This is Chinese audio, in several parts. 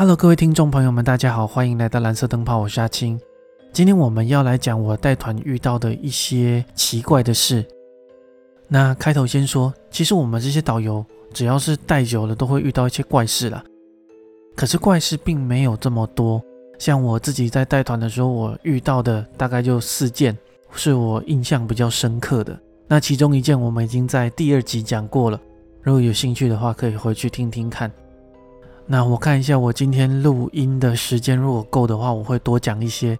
Hello，各位听众朋友们，大家好，欢迎来到蓝色灯泡，我是阿青。今天我们要来讲我带团遇到的一些奇怪的事。那开头先说，其实我们这些导游只要是带久了，都会遇到一些怪事了。可是怪事并没有这么多，像我自己在带团的时候，我遇到的大概就四件，是我印象比较深刻的。那其中一件我们已经在第二集讲过了，如果有兴趣的话，可以回去听听看。那我看一下，我今天录音的时间如果够的话，我会多讲一些。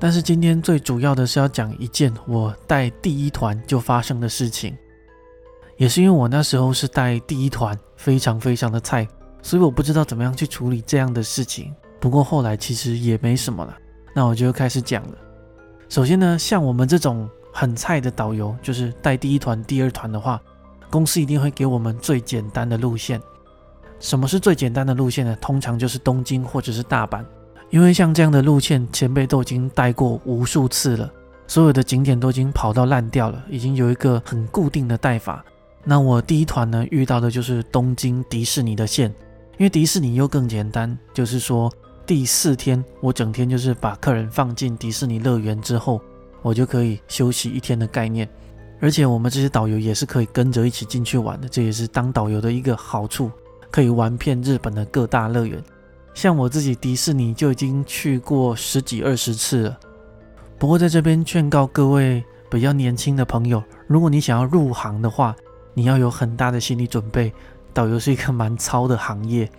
但是今天最主要的是要讲一件我带第一团就发生的事情，也是因为我那时候是带第一团，非常非常的菜，所以我不知道怎么样去处理这样的事情。不过后来其实也没什么了，那我就开始讲了。首先呢，像我们这种很菜的导游，就是带第一团、第二团的话，公司一定会给我们最简单的路线。什么是最简单的路线呢？通常就是东京或者是大阪，因为像这样的路线，前辈都已经带过无数次了，所有的景点都已经跑到烂掉了，已经有一个很固定的带法。那我第一团呢，遇到的就是东京迪士尼的线，因为迪士尼又更简单，就是说第四天我整天就是把客人放进迪士尼乐园之后，我就可以休息一天的概念。而且我们这些导游也是可以跟着一起进去玩的，这也是当导游的一个好处。可以玩遍日本的各大乐园，像我自己迪士尼就已经去过十几二十次了。不过在这边劝告各位比较年轻的朋友，如果你想要入行的话，你要有很大的心理准备。导游是一个蛮糙的行业，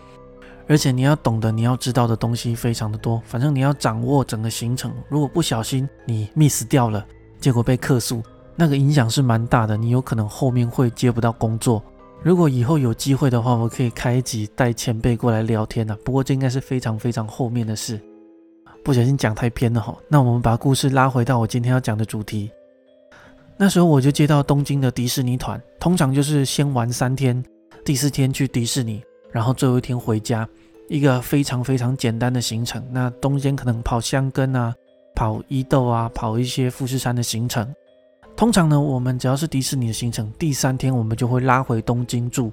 而且你要懂得、你要知道的东西非常的多。反正你要掌握整个行程，如果不小心你 miss 掉了，结果被客诉，那个影响是蛮大的，你有可能后面会接不到工作。如果以后有机会的话，我可以开一集带前辈过来聊天呢。不过这应该是非常非常后面的事，不小心讲太偏了哈。那我们把故事拉回到我今天要讲的主题。那时候我就接到东京的迪士尼团，通常就是先玩三天，第四天去迪士尼，然后最后一天回家，一个非常非常简单的行程。那中间可能跑箱根啊，跑伊豆啊，跑一些富士山的行程。通常呢，我们只要是迪士尼的行程，第三天我们就会拉回东京住。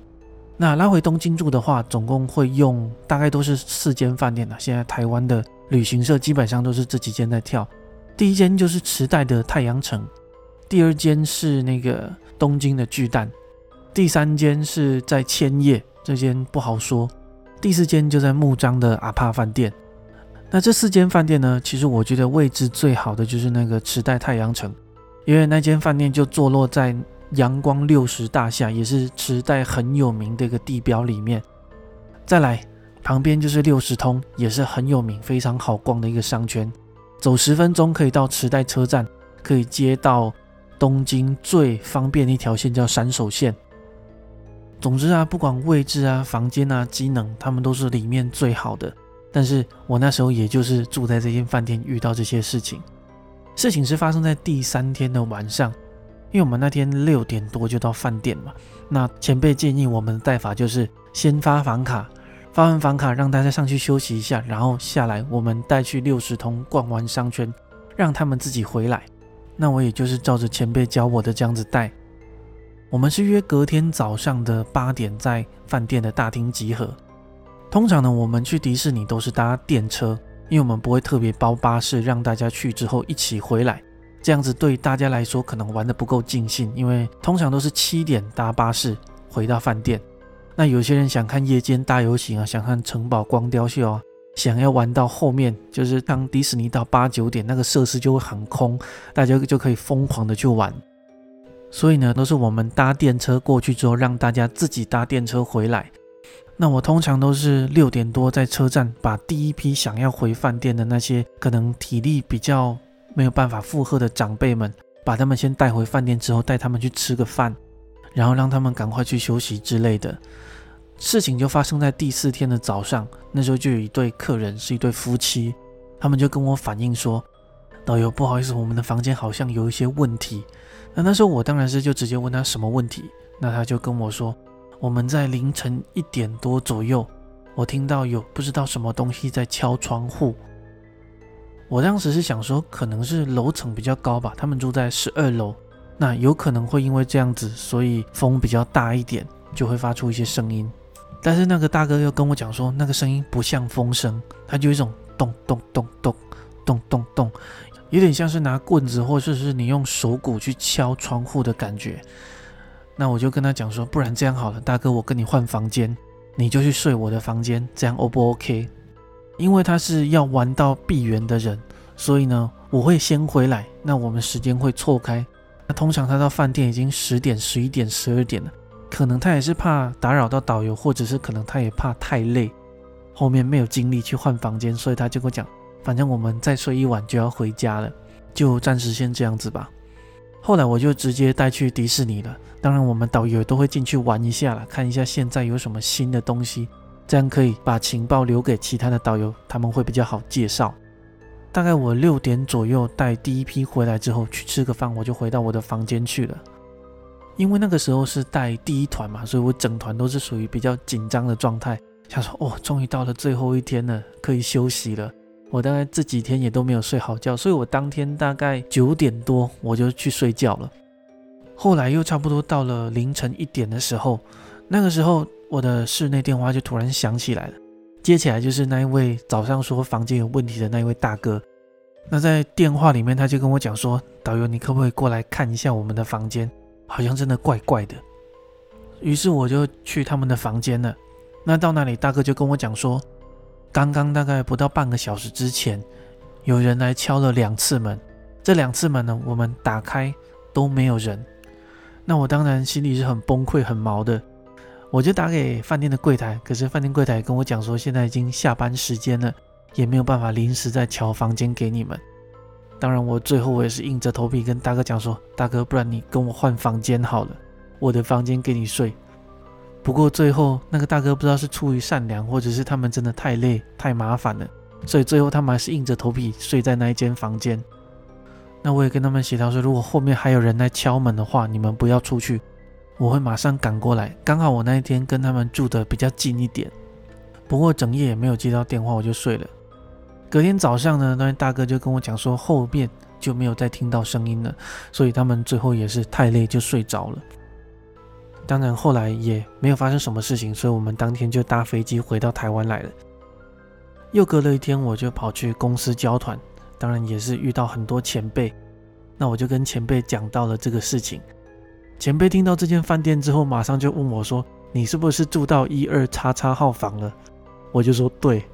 那拉回东京住的话，总共会用大概都是四间饭店了。现在台湾的旅行社基本上都是这几间在跳。第一间就是池袋的太阳城，第二间是那个东京的巨蛋，第三间是在千叶，这间不好说。第四间就在木章的阿帕饭店。那这四间饭店呢，其实我觉得位置最好的就是那个池袋太阳城。因为那间饭店就坐落在阳光六十大厦，也是池袋很有名的一个地标里面。再来旁边就是六十通，也是很有名、非常好逛的一个商圈。走十分钟可以到池袋车站，可以接到东京最方便的一条线，叫山手线。总之啊，不管位置啊、房间啊、机能，他们都是里面最好的。但是我那时候也就是住在这间饭店，遇到这些事情。事情是发生在第三天的晚上，因为我们那天六点多就到饭店嘛。那前辈建议我们的带法就是先发房卡，发完房卡让大家上去休息一下，然后下来我们带去六十通逛完商圈，让他们自己回来。那我也就是照着前辈教我的这样子带。我们是约隔天早上的八点在饭店的大厅集合。通常呢，我们去迪士尼都是搭电车。因为我们不会特别包巴士，让大家去之后一起回来，这样子对大家来说可能玩的不够尽兴。因为通常都是七点搭巴士回到饭店，那有些人想看夜间大游行啊，想看城堡光雕秀啊，想要玩到后面，就是当迪士尼到八九点，那个设施就会很空，大家就可以疯狂的去玩。所以呢，都是我们搭电车过去之后，让大家自己搭电车回来。那我通常都是六点多在车站，把第一批想要回饭店的那些可能体力比较没有办法负荷的长辈们，把他们先带回饭店之后，带他们去吃个饭，然后让他们赶快去休息之类的。事情就发生在第四天的早上，那时候就有一对客人是一对夫妻，他们就跟我反映说：“导游，不好意思，我们的房间好像有一些问题。”那那时候我当然是就直接问他什么问题，那他就跟我说。我们在凌晨一点多左右，我听到有不知道什么东西在敲窗户。我当时是想说，可能是楼层比较高吧，他们住在十二楼，那有可能会因为这样子，所以风比较大一点，就会发出一些声音。但是那个大哥又跟我讲说，那个声音不像风声，它就一种咚咚咚咚咚咚咚，有点像是拿棍子或者是你用手鼓去敲窗户的感觉。那我就跟他讲说，不然这样好了，大哥，我跟你换房间，你就去睡我的房间，这样 O 不 OK？因为他是要玩到闭园的人，所以呢，我会先回来，那我们时间会错开。那通常他到饭店已经十点、十一点、十二点了。可能他也是怕打扰到导游，或者是可能他也怕太累，后面没有精力去换房间，所以他就跟我讲，反正我们再睡一晚就要回家了，就暂时先这样子吧。后来我就直接带去迪士尼了，当然我们导游都会进去玩一下了，看一下现在有什么新的东西，这样可以把情报留给其他的导游，他们会比较好介绍。大概我六点左右带第一批回来之后，去吃个饭，我就回到我的房间去了。因为那个时候是带第一团嘛，所以我整团都是属于比较紧张的状态，想说哦，终于到了最后一天了，可以休息了。我大概这几天也都没有睡好觉，所以我当天大概九点多我就去睡觉了。后来又差不多到了凌晨一点的时候，那个时候我的室内电话就突然响起来了，接起来就是那一位早上说房间有问题的那一位大哥。那在电话里面他就跟我讲说，导游你可不可以过来看一下我们的房间？好像真的怪怪的，于是我就去他们的房间了。那到那里，大哥就跟我讲说，刚刚大概不到半个小时之前，有人来敲了两次门。这两次门呢，我们打开都没有人。那我当然心里是很崩溃、很毛的。我就打给饭店的柜台，可是饭店柜台跟我讲说，现在已经下班时间了，也没有办法临时再敲房间给你们。当然，我最后我也是硬着头皮跟大哥讲说：“大哥，不然你跟我换房间好了，我的房间给你睡。”不过最后那个大哥不知道是出于善良，或者是他们真的太累太麻烦了，所以最后他们还是硬着头皮睡在那一间房间。那我也跟他们协调说，如果后面还有人来敲门的话，你们不要出去，我会马上赶过来。刚好我那一天跟他们住的比较近一点，不过整夜也没有接到电话，我就睡了。隔天早上呢，那位大哥就跟我讲说，后面就没有再听到声音了，所以他们最后也是太累就睡着了。当然后来也没有发生什么事情，所以我们当天就搭飞机回到台湾来了。又隔了一天，我就跑去公司交团，当然也是遇到很多前辈。那我就跟前辈讲到了这个事情，前辈听到这间饭店之后，马上就问我说：“你是不是住到一二叉叉号房了？”我就说：“对。”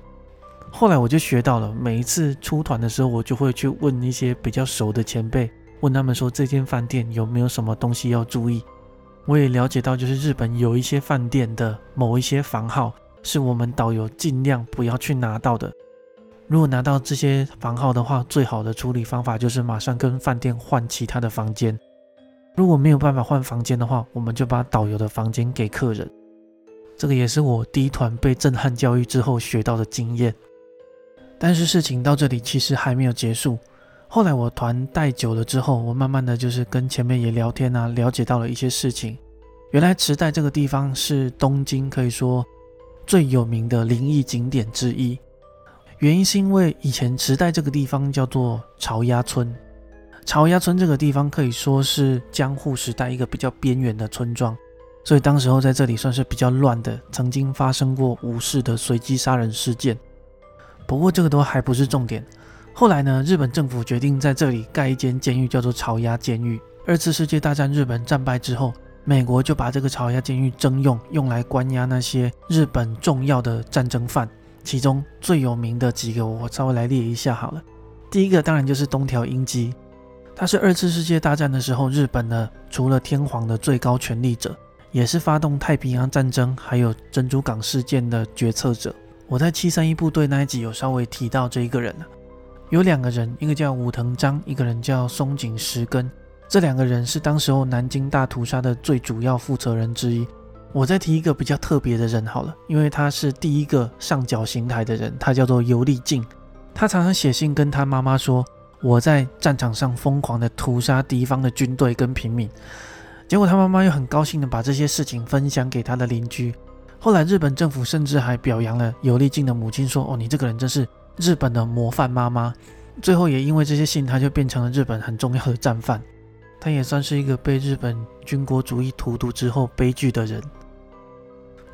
后来我就学到了，每一次出团的时候，我就会去问一些比较熟的前辈，问他们说这间饭店有没有什么东西要注意。我也了解到，就是日本有一些饭店的某一些房号，是我们导游尽量不要去拿到的。如果拿到这些房号的话，最好的处理方法就是马上跟饭店换其他的房间。如果没有办法换房间的话，我们就把导游的房间给客人。这个也是我第一团被震撼教育之后学到的经验。但是事情到这里其实还没有结束。后来我团带久了之后，我慢慢的就是跟前面也聊天啊，了解到了一些事情。原来池袋这个地方是东京可以说最有名的灵异景点之一。原因是因为以前池袋这个地方叫做潮鸭村，潮鸭村这个地方可以说是江户时代一个比较边缘的村庄，所以当时候在这里算是比较乱的，曾经发生过武士的随机杀人事件。不过这个都还不是重点。后来呢，日本政府决定在这里盖一间监狱，叫做朝鸭监狱。二次世界大战日本战败之后，美国就把这个朝鸭监狱征用，用来关押那些日本重要的战争犯。其中最有名的几个，我稍微来列一下好了。第一个当然就是东条英机，他是二次世界大战的时候日本的除了天皇的最高权力者，也是发动太平洋战争还有珍珠港事件的决策者。我在七三一部队那一集有稍微提到这一个人了，有两个人，一个叫武藤章，一个人叫松井石根，这两个人是当时候南京大屠杀的最主要负责人之一。我再提一个比较特别的人好了，因为他是第一个上绞刑台的人，他叫做尤利敬，他常常写信跟他妈妈说，我在战场上疯狂的屠杀敌方的军队跟平民，结果他妈妈又很高兴的把这些事情分享给他的邻居。后来，日本政府甚至还表扬了尤利静的母亲，说：“哦，你这个人真是日本的模范妈妈。”最后也因为这些信，他就变成了日本很重要的战犯。他也算是一个被日本军国主义荼毒之后悲剧的人。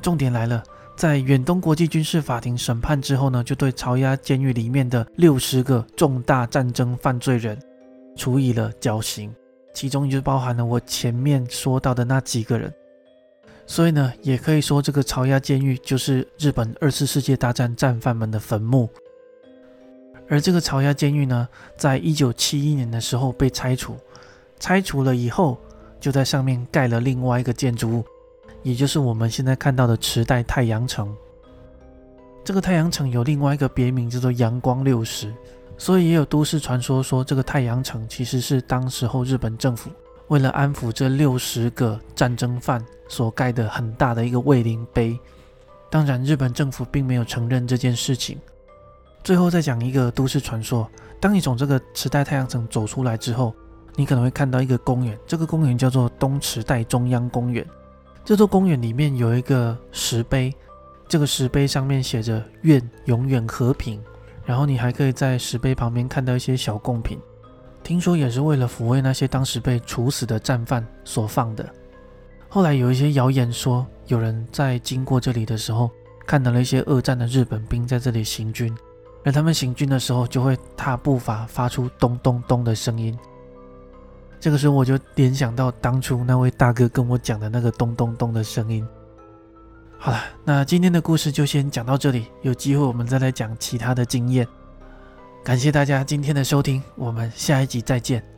重点来了，在远东国际军事法庭审判之后呢，就对朝押监狱里面的六十个重大战争犯罪人处以了绞刑，其中就包含了我前面说到的那几个人。所以呢，也可以说这个朝押监狱就是日本二次世界大战战犯们的坟墓。而这个朝押监狱呢，在一九七一年的时候被拆除，拆除了以后，就在上面盖了另外一个建筑物。也就是我们现在看到的池袋太阳城，这个太阳城有另外一个别名叫做阳光六十，所以也有都市传说说这个太阳城其实是当时候日本政府为了安抚这六十个战争犯所盖的很大的一个慰灵碑。当然，日本政府并没有承认这件事情。最后再讲一个都市传说：当你从这个池袋太阳城走出来之后，你可能会看到一个公园，这个公园叫做东池袋中央公园。这座公园里面有一个石碑，这个石碑上面写着“愿永远和平”。然后你还可以在石碑旁边看到一些小贡品，听说也是为了抚慰那些当时被处死的战犯所放的。后来有一些谣言说，有人在经过这里的时候，看到了一些二战的日本兵在这里行军，而他们行军的时候就会踏步伐，发出咚咚咚的声音。这个时候我就联想到当初那位大哥跟我讲的那个咚咚咚的声音。好了，那今天的故事就先讲到这里，有机会我们再来讲其他的经验。感谢大家今天的收听，我们下一集再见。